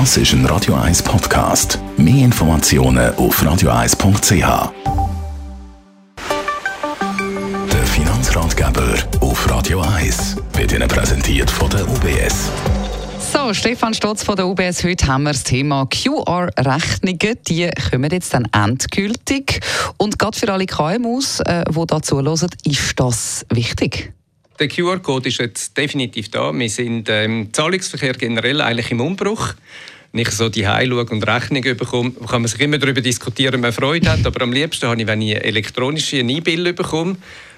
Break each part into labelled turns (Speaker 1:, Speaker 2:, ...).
Speaker 1: Das ist ein Radio 1 Podcast. Mehr Informationen auf radio1.ch. Der Finanzratgeber auf Radio 1 wird Ihnen präsentiert von der UBS.
Speaker 2: So, Stefan Stotz von der UBS. Heute haben wir das Thema QR-Rechnungen. Die kommen jetzt dann endgültig. Und gerade für alle KMUs, äh, die da zuhören, ist das wichtig?
Speaker 3: Der QR-Code ist jetzt definitiv da. Wir sind im Zahlungsverkehr generell eigentlich im Umbruch. Wenn ich so die schaue und Rechnungen bekomme, kann man sich immer darüber diskutieren, ob man Freude hat. Aber am liebsten habe ich, wenn ich elektronische E-Bill bekomme.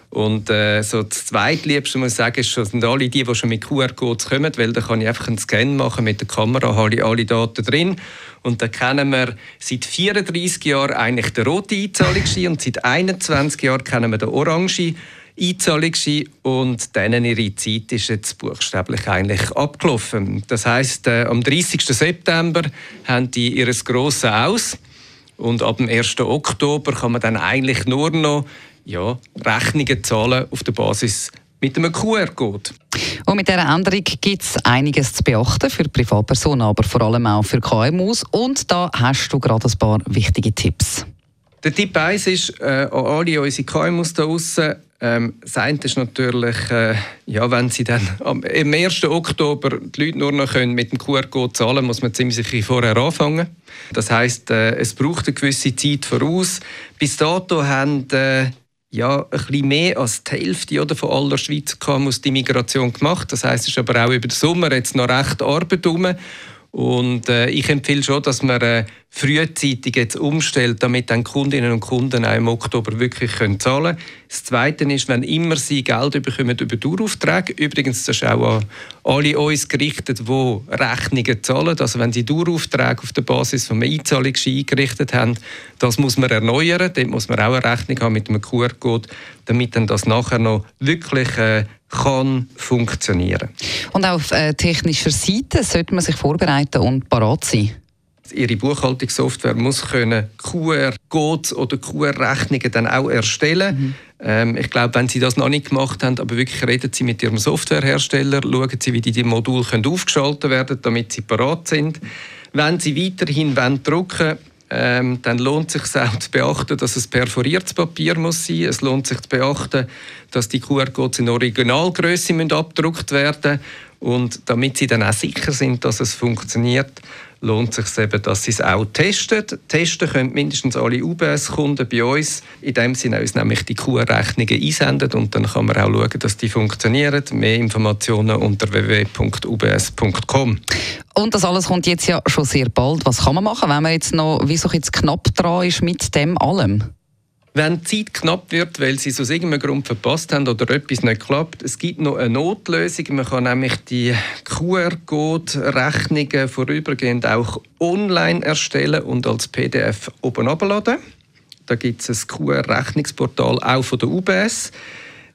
Speaker 3: Und äh, so das zweitliebste, muss ich sagen, sind alle die, die schon mit QR-Codes kommen, weil da kann ich einfach einen Scan machen mit der Kamera, habe ich alle Daten drin. Und da kennen wir seit 34 Jahren eigentlich den roten Einzahlungsschein und seit 21 Jahren kennen wir den orangen Einzahlungsschein und denen ihre Zeit ist jetzt buchstäblich eigentlich abgelaufen. Das heißt, äh, am 30. September haben die ihr grosses Aus und ab dem 1. Oktober kann man dann eigentlich nur noch ja, Rechnungen zahlen auf der Basis mit einem QR-Code.
Speaker 2: Und mit dieser Änderung gibt es einiges zu beachten für Privatpersonen, aber vor allem auch für KMUs. Und da hast du gerade ein paar wichtige Tipps.
Speaker 3: Der Tipp 1 ist, äh, an alle unsere KMUs da draussen, ähm, das ist natürlich, äh, ja, wenn sie dann am, 1. Oktober die Leute nur noch können mit dem QR-Code zahlen muss man ziemlich sicher vorher anfangen. Das heißt, äh, es braucht eine gewisse Zeit voraus. Bis dato haben äh, ja, ein bisschen mehr als die Hälfte oder, von aller Schweizer KMUs die Migration gemacht. Das heißt, es ist aber auch über den Sommer jetzt noch recht Arbeit herum. Und äh, ich empfehle schon, dass man äh, frühzeitig jetzt umstellt, damit dann Kundinnen und Kunden auch im Oktober wirklich können zahlen können. Das Zweite ist, wenn immer sie Geld bekommen über Daueraufträge, übrigens das ist auch an alle uns gerichtet, die Rechnungen zahlen, also wenn sie Daueraufträge auf der Basis von einem eingerichtet haben, das muss man erneuern, dort muss man auch eine Rechnung haben mit einem QR-Code, damit dann das nachher noch wirklich äh, kann funktionieren.
Speaker 2: Und auf äh, technischer Seite sollte man sich vorbereiten und parat sein?
Speaker 3: Ihre Buchhaltungssoftware muss können QR-Codes oder QR-Rechnungen dann auch erstellen. Mhm. Ähm, ich glaube, wenn Sie das noch nicht gemacht haben, aber wirklich reden Sie mit Ihrem Softwarehersteller, schauen Sie, wie die, die Module können aufgeschaltet werden, damit sie parat sind. Wenn Sie weiterhin wollen, drucken ähm, dann lohnt es sich auch zu beachten, dass es perforiertes Papier muss sein. Es lohnt sich zu beachten, dass die QR-Codes in Originalgröße abgedruckt werden und damit sie dann auch sicher sind, dass es funktioniert, lohnt sich eben, dass sie es auch testen. Testen können mindestens alle UBS-Kunden bei uns. In dem Sinne uns nämlich die QR-Rechnungen einsenden und dann kann man auch schauen, dass die funktionieren. Mehr Informationen unter www.ubs.com.
Speaker 2: Und das alles kommt jetzt ja schon sehr bald. Was kann man machen, wenn man jetzt noch wie so jetzt knapp dran ist mit dem allem?
Speaker 3: Wenn die Zeit knapp wird, weil sie es aus irgendeinem Grund verpasst haben oder etwas nicht klappt, es gibt noch eine Notlösung. Man kann nämlich die QR-Code-Rechnungen vorübergehend auch online erstellen und als PDF oben abladen. Da gibt es ein QR-Rechnungsportal auch von der UBS.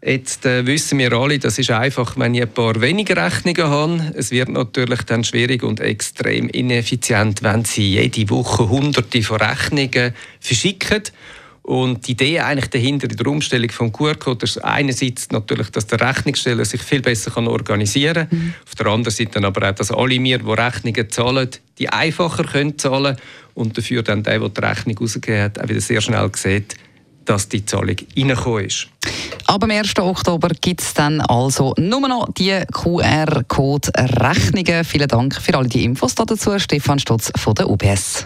Speaker 3: Jetzt äh, wissen wir alle, das ist einfach, wenn ich ein paar weniger Rechnungen habe. Es wird natürlich dann schwierig und extrem ineffizient, wenn Sie jede Woche Hunderte von Rechnungen verschicken. Und die Idee eigentlich dahinter in der Umstellung vom QR-Code ist einerseits natürlich, dass der Rechnungssteller sich viel besser kann organisieren kann. Mhm. Auf der anderen Seite aber auch, dass alle wir, die Rechnungen zahlen, die einfacher können zahlen und dafür dann der, der die Rechnung rausgegeben hat, auch wieder sehr schnell sieht, dass die Zahlung reingekommen ist.
Speaker 2: Ab dem 1. Oktober gibt es dann also nur noch die QR-Code-Rechnungen. Vielen Dank für alle die Infos dazu. Stefan Stotz von der UBS.